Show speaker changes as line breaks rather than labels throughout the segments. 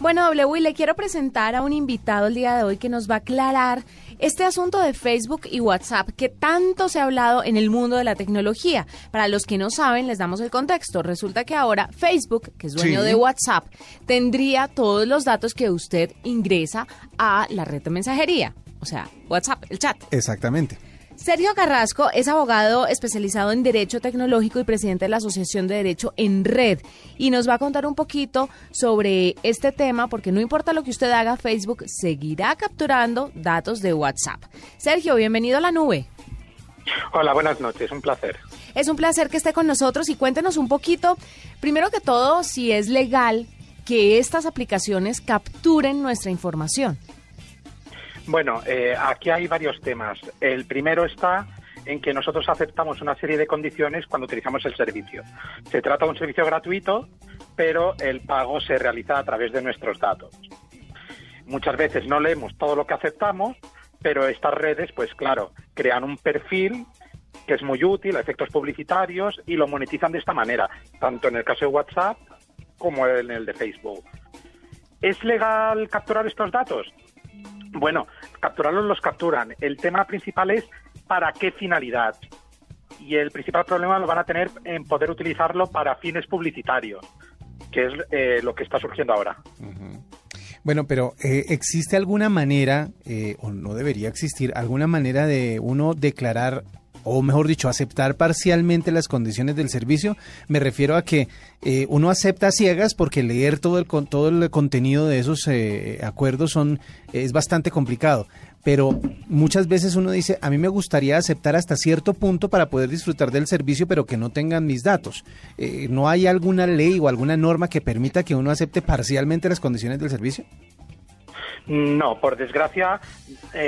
Bueno, W, le quiero presentar a un invitado el día de hoy que nos va a aclarar este asunto de Facebook y WhatsApp que tanto se ha hablado en el mundo de la tecnología. Para los que no saben, les damos el contexto. Resulta que ahora Facebook, que es dueño de WhatsApp, tendría todos los datos que usted ingresa a la red de mensajería. O sea, WhatsApp, el chat.
Exactamente.
Sergio Carrasco es abogado especializado en Derecho Tecnológico y presidente de la Asociación de Derecho en Red y nos va a contar un poquito sobre este tema porque no importa lo que usted haga, Facebook seguirá capturando datos de WhatsApp. Sergio, bienvenido a la nube.
Hola, buenas noches, un placer.
Es un placer que esté con nosotros y cuéntenos un poquito, primero que todo, si es legal que estas aplicaciones capturen nuestra información.
Bueno, eh, aquí hay varios temas. El primero está en que nosotros aceptamos una serie de condiciones cuando utilizamos el servicio. Se trata de un servicio gratuito, pero el pago se realiza a través de nuestros datos. Muchas veces no leemos todo lo que aceptamos, pero estas redes, pues claro, crean un perfil que es muy útil a efectos publicitarios y lo monetizan de esta manera, tanto en el caso de WhatsApp como en el de Facebook. ¿Es legal capturar estos datos? Bueno, capturarlos los capturan. El tema principal es para qué finalidad. Y el principal problema lo van a tener en poder utilizarlo para fines publicitarios, que es eh, lo que está surgiendo ahora.
Bueno, pero eh, ¿existe alguna manera, eh, o no debería existir, alguna manera de uno declarar o mejor dicho, aceptar parcialmente las condiciones del servicio. Me refiero a que eh, uno acepta ciegas porque leer todo el, todo el contenido de esos eh, acuerdos son, es bastante complicado. Pero muchas veces uno dice, a mí me gustaría aceptar hasta cierto punto para poder disfrutar del servicio, pero que no tengan mis datos. Eh, ¿No hay alguna ley o alguna norma que permita que uno acepte parcialmente las condiciones del servicio?
No, por desgracia,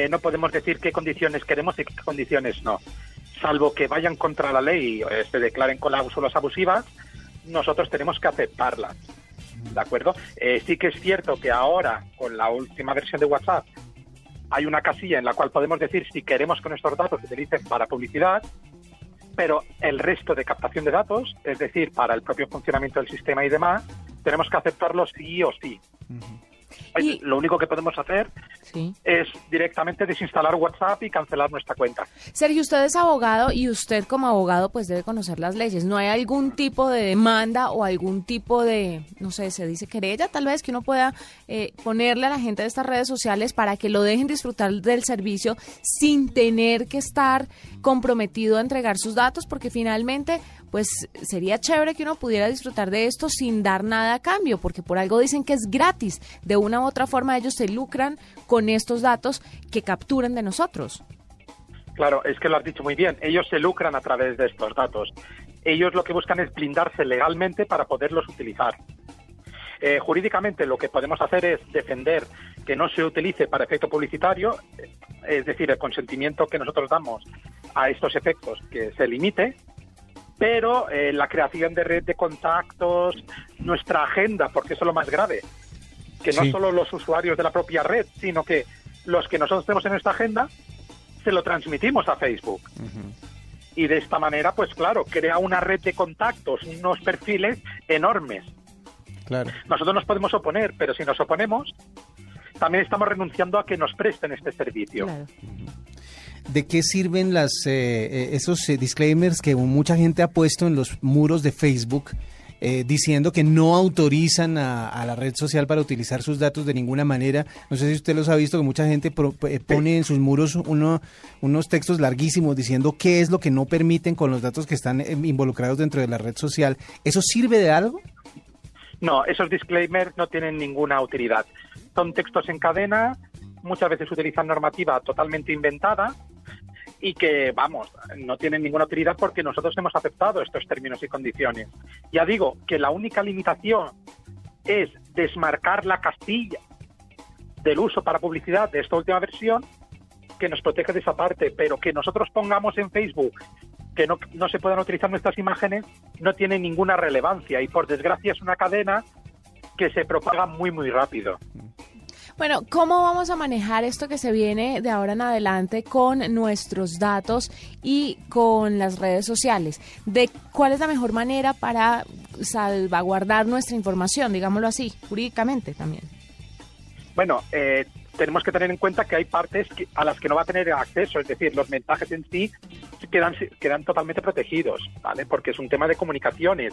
no podemos decir qué condiciones queremos y qué condiciones no salvo que vayan contra la ley eh, se declaren cláusulas abusivas, nosotros tenemos que aceptarlas. ¿De acuerdo? Eh, sí que es cierto que ahora, con la última versión de WhatsApp, hay una casilla en la cual podemos decir si queremos que nuestros datos se utilicen para publicidad, pero el resto de captación de datos, es decir, para el propio funcionamiento del sistema y demás, tenemos que aceptarlos sí o sí. Lo único que podemos hacer es directamente desinstalar WhatsApp y cancelar nuestra cuenta.
Sergio, usted es abogado y usted como abogado pues debe conocer las leyes. ¿No hay algún tipo de demanda o algún tipo de, no sé, se dice querella tal vez que uno pueda eh, ponerle a la gente de estas redes sociales para que lo dejen disfrutar del servicio sin tener que estar comprometido a entregar sus datos? Porque finalmente pues sería chévere que uno pudiera disfrutar de esto sin dar nada a cambio, porque por algo dicen que es gratis. De una u otra forma ellos se lucran con estos datos que capturan de nosotros.
Claro, es que lo has dicho muy bien. Ellos se lucran a través de estos datos. Ellos lo que buscan es blindarse legalmente para poderlos utilizar. Eh, jurídicamente lo que podemos hacer es defender que no se utilice para efecto publicitario, es decir, el consentimiento que nosotros damos a estos efectos que se limite pero eh, la creación de red de contactos, nuestra agenda, porque eso es lo más grave, que no solo los usuarios de la propia red, sino que los que nosotros tenemos en esta agenda, se lo transmitimos a Facebook. Y de esta manera, pues claro, crea una red de contactos, unos perfiles enormes. Claro. Nosotros nos podemos oponer, pero si nos oponemos, también estamos renunciando a que nos presten este servicio. Claro.
¿De qué sirven las, eh, eh, esos eh, disclaimers que mucha gente ha puesto en los muros de Facebook? diciendo que no autorizan a, la red social para utilizar sus datos de ninguna manera. No sé si usted los ha visto, que mucha gente pone en sus muros uno, unos textos larguísimos diciendo qué es lo que no permiten con los datos que están involucrados dentro de la red social. ¿Eso sirve de algo?
No, esos disclaimers no tienen ninguna utilidad. Son textos en cadena, muchas veces utilizan normativa totalmente inventada y que, vamos, no tienen ninguna utilidad porque nosotros hemos aceptado estos términos y condiciones. Ya digo que la única limitación es desmarcar la castilla del uso para publicidad de esta última versión que nos protege de esa parte, pero que nosotros pongamos en Facebook que no, no se puedan utilizar nuestras imágenes no tiene ninguna relevancia y por desgracia es una cadena que se propaga muy muy rápido.
Bueno, ¿cómo vamos a manejar esto que se viene de ahora en adelante con nuestros datos y con las redes sociales? ¿De cuál es la mejor manera para salvaguardar nuestra información, digámoslo así, jurídicamente también?
Bueno, eh, tenemos que tener en cuenta que hay partes a las que no va a tener acceso, es decir, los mensajes en sí quedan, quedan totalmente protegidos, ¿vale? Porque es un tema de comunicaciones.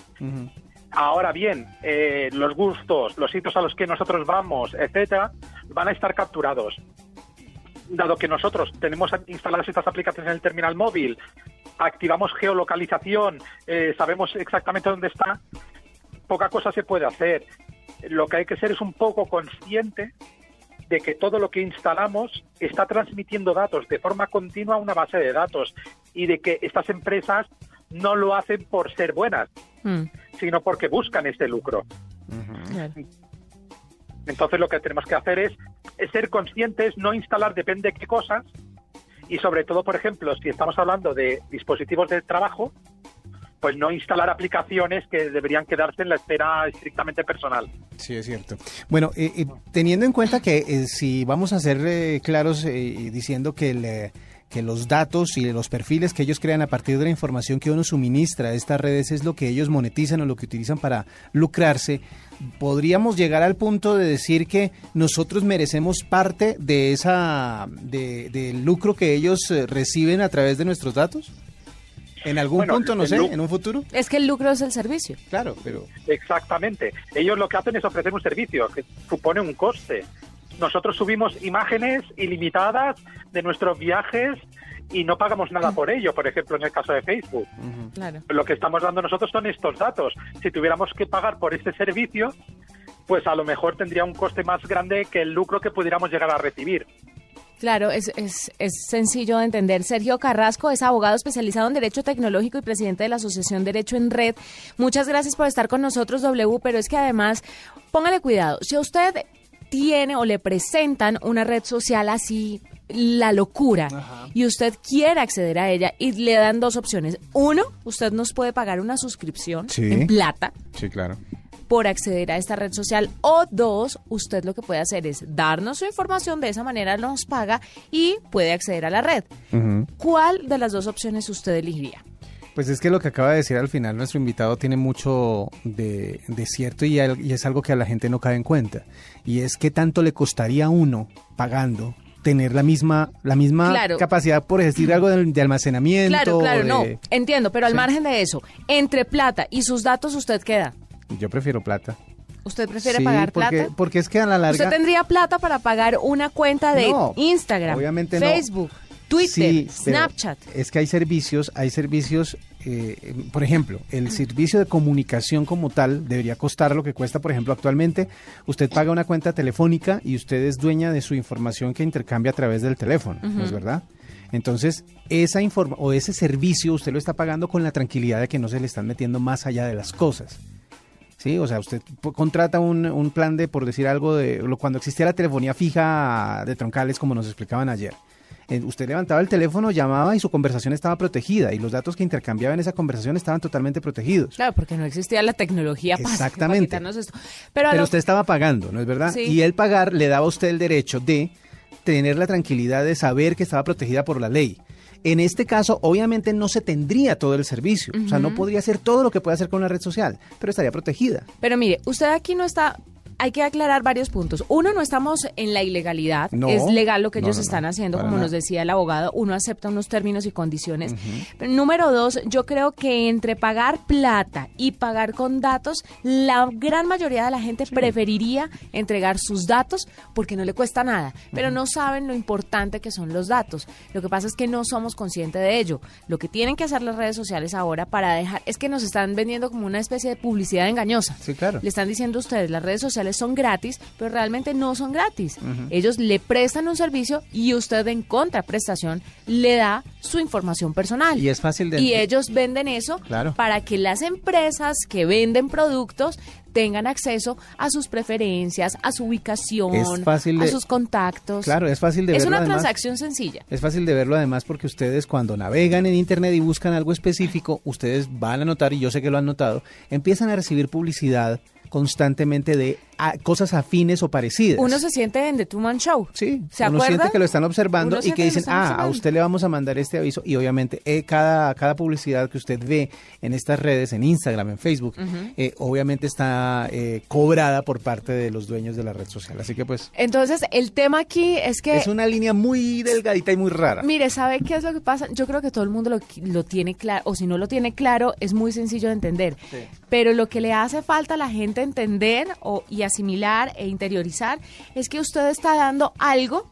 Ahora bien, eh, los gustos, los sitios a los que nosotros vamos, etcétera, van a estar capturados. Dado que nosotros tenemos instaladas estas aplicaciones en el terminal móvil, activamos geolocalización, eh, sabemos exactamente dónde está, poca cosa se puede hacer. Lo que hay que ser es un poco consciente de que todo lo que instalamos está transmitiendo datos de forma continua a una base de datos y de que estas empresas no lo hacen por ser buenas, mm. Sino porque buscan este lucro. Entonces lo que tenemos que hacer es, ser conscientes, no instalar depende de qué cosas y sobre todo, por ejemplo, si estamos hablando de dispositivos de trabajo, pues no instalar aplicaciones que deberían quedarse en la esfera estrictamente personal.
Sí, es cierto. Bueno, eh, eh, teniendo en cuenta que eh, si vamos a ser claros diciendo que que los datos y los perfiles que ellos crean a partir de la información que uno suministra a estas redes es lo que ellos monetizan o lo que utilizan para lucrarse, podríamos llegar al punto de decir que nosotros merecemos parte de esa de, del lucro que ellos reciben a través de nuestros datos. En algún punto, no sé, en un futuro.
Es que el lucro es el servicio.
Claro, pero...
Exactamente. Ellos lo que hacen es ofrecer un servicio que supone un coste. Nosotros subimos imágenes ilimitadas de nuestros viajes y no pagamos nada por ello, por ejemplo, en el caso de Facebook. claro. Lo que estamos dando nosotros son estos datos. Si tuviéramos que pagar por este servicio, pues a lo mejor tendría un coste más grande que el lucro que pudiéramos llegar a recibir.
Claro, es, es, es, sencillo de entender. Sergio Carrasco es abogado especializado en Derecho Tecnológico y presidente de la Asociación Derecho en Red. Muchas gracias por estar con nosotros, W, pero es que además, póngale cuidado, si usted tiene o le presentan una red social así, la locura, y usted quiere acceder a ella y le dan dos opciones. Uno, usted nos puede pagar una suscripción en plata.
Sí, claro
por acceder a esta red social. O dos, usted lo que puede hacer es darnos su información, de esa manera nos paga y puede acceder a la red. ¿Cuál de las dos opciones usted elegiría?
Pues es que lo que acaba de decir al final nuestro invitado tiene mucho de, cierto y, es algo que a la gente no cae en cuenta. Y es que tanto le costaría a uno pagando tener la misma la misma capacidad por decir algo de, almacenamiento.
Claro, claro, no, entiendo, pero al margen de eso, entre plata y sus datos usted queda.
Yo prefiero plata.
¿Usted prefiere pagar
plata? Porque es que a la larga...
¿Usted tendría plata para pagar una cuenta de Instagram, Facebook, Twitter, Snapchat?
Es que hay servicios, hay servicios, eh, por ejemplo, el servicio de comunicación como tal debería costar lo que cuesta, por ejemplo, actualmente. Usted paga una cuenta telefónica y usted es dueña de su información que intercambia a través del teléfono, ¿no es verdad? Entonces, esa informa o ese servicio usted lo está pagando con la tranquilidad de que no se le están metiendo más allá de las cosas. ¿sí? O sea, usted contrata un, un, plan de, por decir algo, de cuando existía la telefonía fija de troncales, como nos explicaban ayer. Eh, usted levantaba el teléfono, llamaba y su conversación estaba protegida y los datos que intercambiaba en esa conversación estaban totalmente protegidos.
Claro, porque no existía la tecnología
para, Exactamente. esto. Pero, Pero usted estaba pagando, ¿no es verdad? Y el pagar le daba a usted el derecho de tener la tranquilidad de saber que estaba protegida por la ley. En este caso, obviamente no se tendría todo el servicio, o sea, no podría hacer todo lo que puede hacer con la red social, pero estaría protegida.
Pero mire, usted aquí no está hay que aclarar varios puntos. Uno, no estamos en la ilegalidad. es legal lo que ellos están haciendo, como nos decía el abogado. Uno acepta unos términos y condiciones. número dos, yo creo que entre pagar plata y pagar con datos, la gran mayoría de la gente preferiría entregar sus datos porque no le cuesta nada. Pero no saben lo importante que son los datos. Lo que pasa es que no somos conscientes de ello. Lo que tienen que hacer las redes sociales ahora para dejar es que nos están vendiendo como una especie de publicidad engañosa.
Sí, claro.
Le están diciendo ustedes, las redes sociales son gratis, pero realmente no son gratis. Ellos le prestan un servicio y usted en contraprestación le da su información personal.
Y es fácil de...
Y ellos venden eso para que las empresas que venden productos tengan acceso a sus preferencias, a su ubicación, a sus contactos.
Claro, es fácil de
verlo. Es una transacción sencilla.
Es fácil de verlo además porque ustedes cuando navegan en Internet y buscan algo específico, ustedes van a notar, y yo sé que lo han notado, empiezan a recibir publicidad constantemente de a- cosas afines o parecidas.
Uno se siente en The Two Man Show.
Sí,
¿Se
uno siente que lo están observando
Uno
y que dicen, ah, a
observando".
usted le vamos a mandar este aviso y obviamente eh, cada, cada publicidad que usted ve en estas redes, en Instagram, en Facebook, eh, obviamente está eh, cobrada por parte de los dueños de la red social. Así que pues
Entonces, el tema aquí es que...
es una línea muy delgadita y muy rara.
Mire, ¿sabe qué es lo que pasa? Yo creo que todo el mundo lo, lo tiene claro, o si no lo tiene claro, es muy sencillo de entender. Pero lo que le hace falta a la gente entender o, y asimilar e interiorizar es que usted está dando algo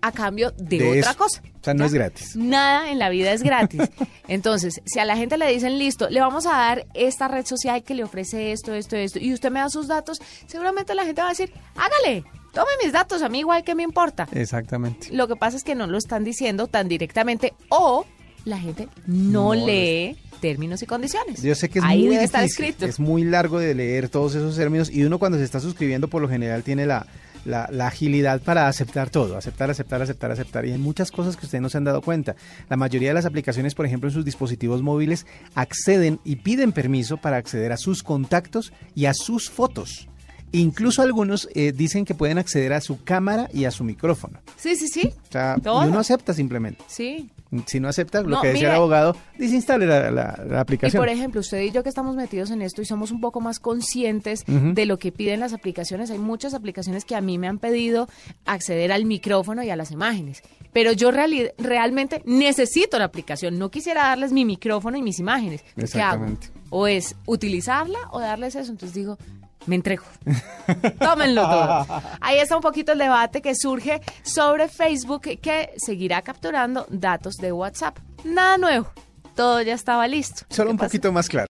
a cambio de,
De
otra
eso.
cosa.
O sea, no es gratis.
Nada en la vida es gratis. Entonces, si a la gente le dicen, listo, le vamos a dar esta red social que le ofrece esto, esto, esto, y usted me da sus datos, seguramente la gente va a decir, hágale, tome mis datos, a mí igual que me importa.
Exactamente.
Lo que pasa es que no lo están diciendo tan directamente o la gente no,
No
lee términos y condiciones.
Yo sé que es
Ahí
muy
debe estar
difícil,
escrito.
es muy largo de leer todos esos términos y uno cuando se está suscribiendo por lo general tiene la, la, la agilidad para aceptar todo, aceptar, aceptar, aceptar, aceptar. Y hay muchas cosas que ustedes no se han dado cuenta. La mayoría de las aplicaciones, por ejemplo, en sus dispositivos móviles, acceden y piden permiso para acceder a sus contactos y a sus fotos. Incluso algunos eh, dicen que pueden acceder a su cámara y a su micrófono.
Sí, sí, sí.
O sea,
Todo.
y uno acepta simplemente.
Sí.
Si no acepta, lo
No,
que decía
mire.
el abogado, desinstale la, la- la
Y
aplicación.
por ejemplo, usted y yo que estamos metidos en esto y somos un poco más conscientes de lo que piden las aplicaciones, hay muchas aplicaciones que a mí me han pedido acceder al micrófono y a las imágenes. Pero yo realmente necesito la aplicación, no quisiera darles mi micrófono y mis imágenes. ¿Qué hago?
Exactamente.
O es utilizarla o darles eso. Entonces digo, me entrego. Tómenlo todo. Ahí está un poquito el debate que surge sobre Facebook que seguirá capturando datos de WhatsApp. Nada nuevo. Todo ya estaba listo.
Solo
¿Qué
un
pasa?
poquito más claro.